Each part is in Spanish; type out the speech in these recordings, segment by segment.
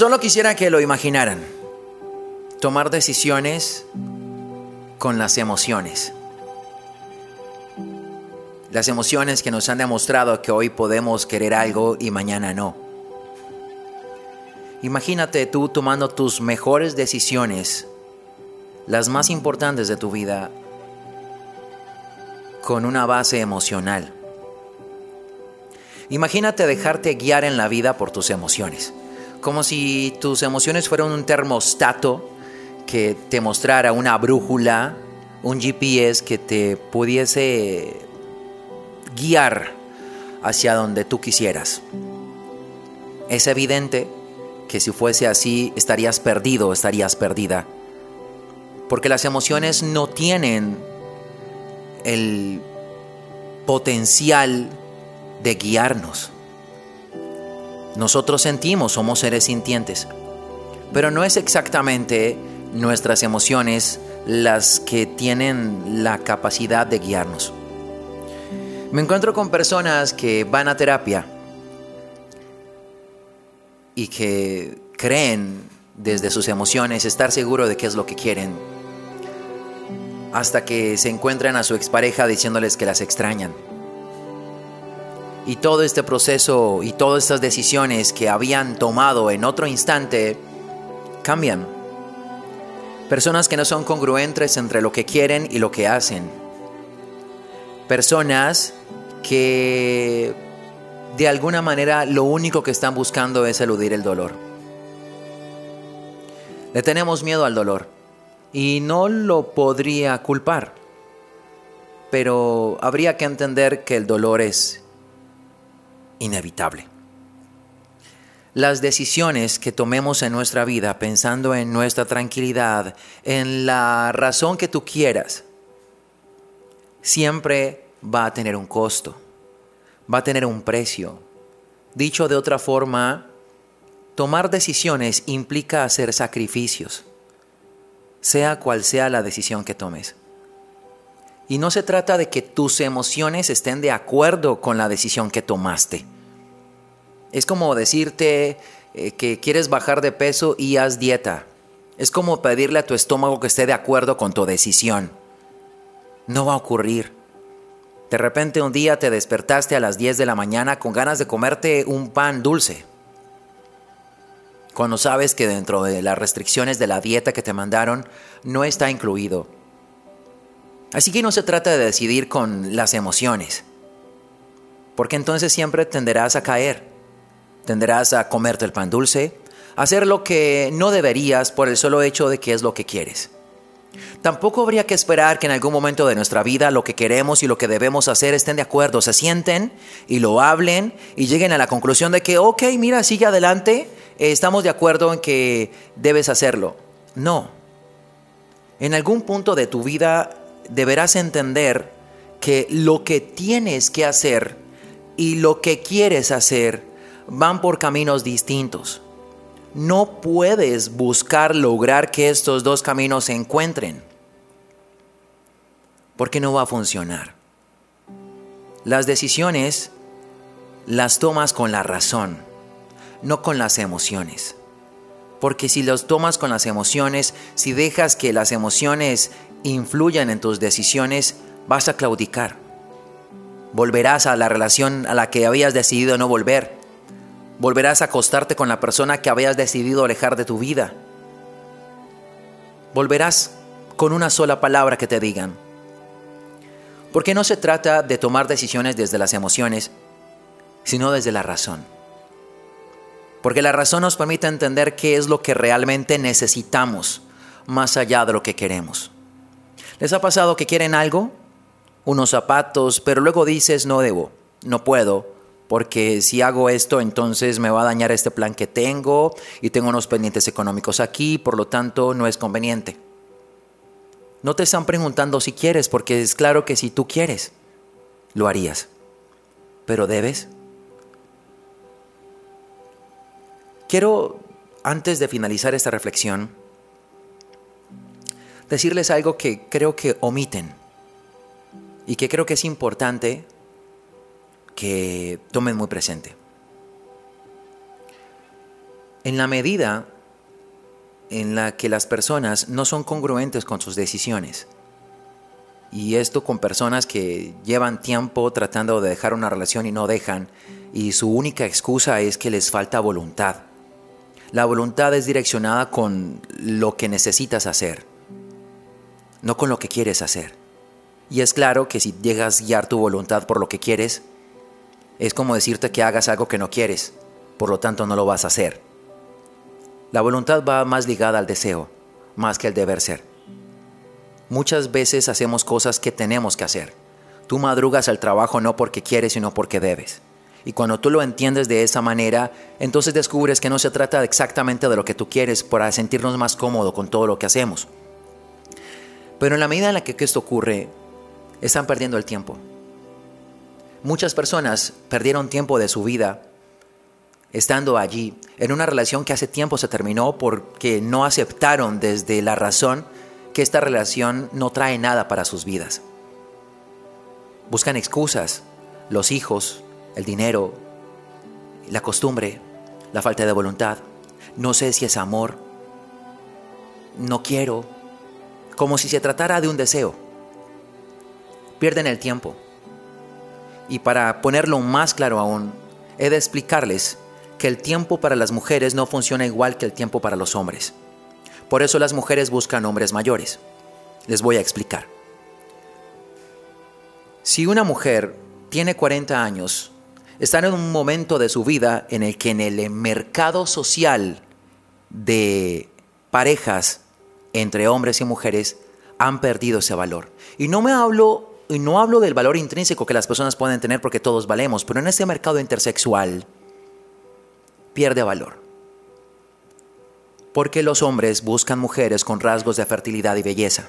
Solo quisiera que lo imaginaran. Tomar decisiones con las emociones. Las emociones que nos han demostrado que hoy podemos querer algo y mañana no. Imagínate tú tomando tus mejores decisiones, las más importantes de tu vida, con una base emocional. Imagínate dejarte guiar en la vida por tus emociones como si tus emociones fueran un termostato que te mostrara una brújula, un GPS que te pudiese guiar hacia donde tú quisieras. Es evidente que si fuese así estarías perdido, estarías perdida. Porque las emociones no tienen el potencial de guiarnos. Nosotros sentimos, somos seres sintientes, pero no es exactamente nuestras emociones las que tienen la capacidad de guiarnos. Me encuentro con personas que van a terapia y que creen desde sus emociones estar seguro de qué es lo que quieren, hasta que se encuentran a su expareja diciéndoles que las extrañan y todo este proceso y todas estas decisiones que habían tomado en otro instante cambian. Personas que no son congruentes entre lo que quieren y lo que hacen. Personas que de alguna manera lo único que están buscando es eludir el dolor. Le tenemos miedo al dolor y no lo podría culpar, pero habría que entender que el dolor es inevitable. Las decisiones que tomemos en nuestra vida pensando en nuestra tranquilidad, en la razón que tú quieras, siempre va a tener un costo, va a tener un precio. Dicho de otra forma, tomar decisiones implica hacer sacrificios, sea cual sea la decisión que tomes. Y no se trata de que tus emociones estén de acuerdo con la decisión que tomaste. Es como decirte eh, que quieres bajar de peso y haz dieta. Es como pedirle a tu estómago que esté de acuerdo con tu decisión. No va a ocurrir. De repente un día te despertaste a las 10 de la mañana con ganas de comerte un pan dulce. Cuando sabes que dentro de las restricciones de la dieta que te mandaron no está incluido Así que no se trata de decidir con las emociones, porque entonces siempre tenderás a caer, tenderás a comerte el pan dulce, hacer lo que no deberías por el solo hecho de que es lo que quieres. Tampoco habría que esperar que en algún momento de nuestra vida lo que queremos y lo que debemos hacer estén de acuerdo, se sienten y lo hablen y lleguen a la conclusión de que, ok, mira, sigue adelante, eh, estamos de acuerdo en que debes hacerlo. No. En algún punto de tu vida deberás entender que lo que tienes que hacer y lo que quieres hacer van por caminos distintos. No puedes buscar lograr que estos dos caminos se encuentren, porque no va a funcionar. Las decisiones las tomas con la razón, no con las emociones. Porque si los tomas con las emociones, si dejas que las emociones influyan en tus decisiones, vas a claudicar. Volverás a la relación a la que habías decidido no volver. Volverás a acostarte con la persona que habías decidido alejar de tu vida. Volverás con una sola palabra que te digan. Porque no se trata de tomar decisiones desde las emociones, sino desde la razón. Porque la razón nos permite entender qué es lo que realmente necesitamos, más allá de lo que queremos. ¿Les ha pasado que quieren algo? Unos zapatos, pero luego dices, no debo, no puedo, porque si hago esto, entonces me va a dañar este plan que tengo y tengo unos pendientes económicos aquí, por lo tanto no es conveniente. No te están preguntando si quieres, porque es claro que si tú quieres, lo harías. Pero debes. Quiero, antes de finalizar esta reflexión, decirles algo que creo que omiten y que creo que es importante que tomen muy presente. En la medida en la que las personas no son congruentes con sus decisiones, y esto con personas que llevan tiempo tratando de dejar una relación y no dejan, y su única excusa es que les falta voluntad. La voluntad es direccionada con lo que necesitas hacer, no con lo que quieres hacer. Y es claro que si llegas a guiar tu voluntad por lo que quieres, es como decirte que hagas algo que no quieres, por lo tanto no lo vas a hacer. La voluntad va más ligada al deseo, más que al deber ser. Muchas veces hacemos cosas que tenemos que hacer. Tú madrugas al trabajo no porque quieres, sino porque debes. Y cuando tú lo entiendes de esa manera, entonces descubres que no se trata exactamente de lo que tú quieres para sentirnos más cómodos con todo lo que hacemos. Pero en la medida en la que esto ocurre, están perdiendo el tiempo. Muchas personas perdieron tiempo de su vida estando allí, en una relación que hace tiempo se terminó porque no aceptaron desde la razón que esta relación no trae nada para sus vidas. Buscan excusas, los hijos, el dinero, la costumbre, la falta de voluntad. No sé si es amor. No quiero. Como si se tratara de un deseo. Pierden el tiempo. Y para ponerlo más claro aún, he de explicarles que el tiempo para las mujeres no funciona igual que el tiempo para los hombres. Por eso las mujeres buscan hombres mayores. Les voy a explicar. Si una mujer tiene 40 años están en un momento de su vida en el que en el mercado social de parejas entre hombres y mujeres han perdido ese valor. Y no me hablo y no hablo del valor intrínseco que las personas pueden tener porque todos valemos, pero en ese mercado intersexual pierde valor. Porque los hombres buscan mujeres con rasgos de fertilidad y belleza.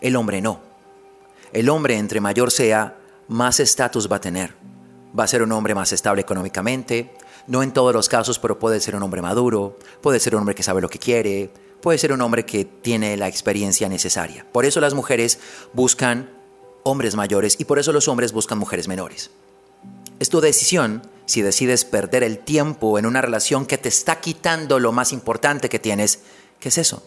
El hombre no. El hombre entre mayor sea, más estatus va a tener va a ser un hombre más estable económicamente, no en todos los casos, pero puede ser un hombre maduro, puede ser un hombre que sabe lo que quiere, puede ser un hombre que tiene la experiencia necesaria. Por eso las mujeres buscan hombres mayores y por eso los hombres buscan mujeres menores. Es tu decisión si decides perder el tiempo en una relación que te está quitando lo más importante que tienes, ¿qué es eso?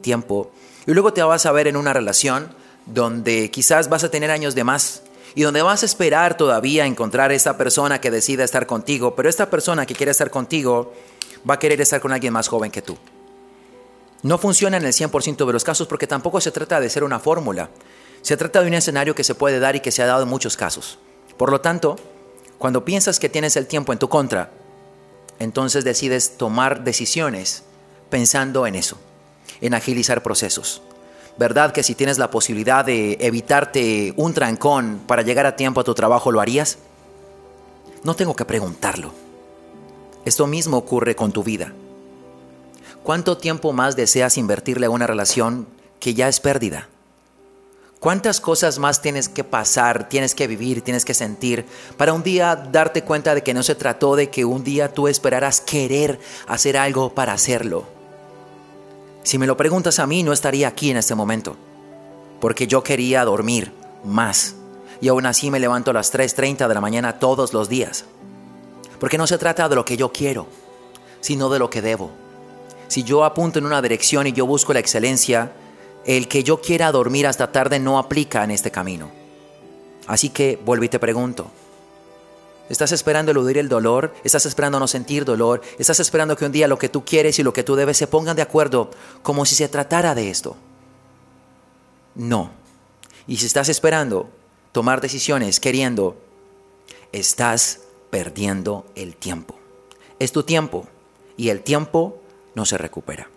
Tiempo. Y luego te vas a ver en una relación donde quizás vas a tener años de más y donde vas a esperar todavía encontrar esta persona que decida estar contigo, pero esta persona que quiere estar contigo va a querer estar con alguien más joven que tú. No funciona en el 100% de los casos porque tampoco se trata de ser una fórmula. Se trata de un escenario que se puede dar y que se ha dado en muchos casos. Por lo tanto, cuando piensas que tienes el tiempo en tu contra, entonces decides tomar decisiones pensando en eso, en agilizar procesos. ¿Verdad que si tienes la posibilidad de evitarte un trancón para llegar a tiempo a tu trabajo, lo harías? No tengo que preguntarlo. Esto mismo ocurre con tu vida. ¿Cuánto tiempo más deseas invertirle a una relación que ya es pérdida? ¿Cuántas cosas más tienes que pasar, tienes que vivir, tienes que sentir para un día darte cuenta de que no se trató de que un día tú esperaras querer hacer algo para hacerlo? Si me lo preguntas a mí, no estaría aquí en este momento, porque yo quería dormir más y aún así me levanto a las 3.30 de la mañana todos los días. Porque no se trata de lo que yo quiero, sino de lo que debo. Si yo apunto en una dirección y yo busco la excelencia, el que yo quiera dormir hasta tarde no aplica en este camino. Así que vuelvo y te pregunto, Estás esperando eludir el dolor, estás esperando no sentir dolor, estás esperando que un día lo que tú quieres y lo que tú debes se pongan de acuerdo como si se tratara de esto. No. Y si estás esperando tomar decisiones queriendo, estás perdiendo el tiempo. Es tu tiempo y el tiempo no se recupera.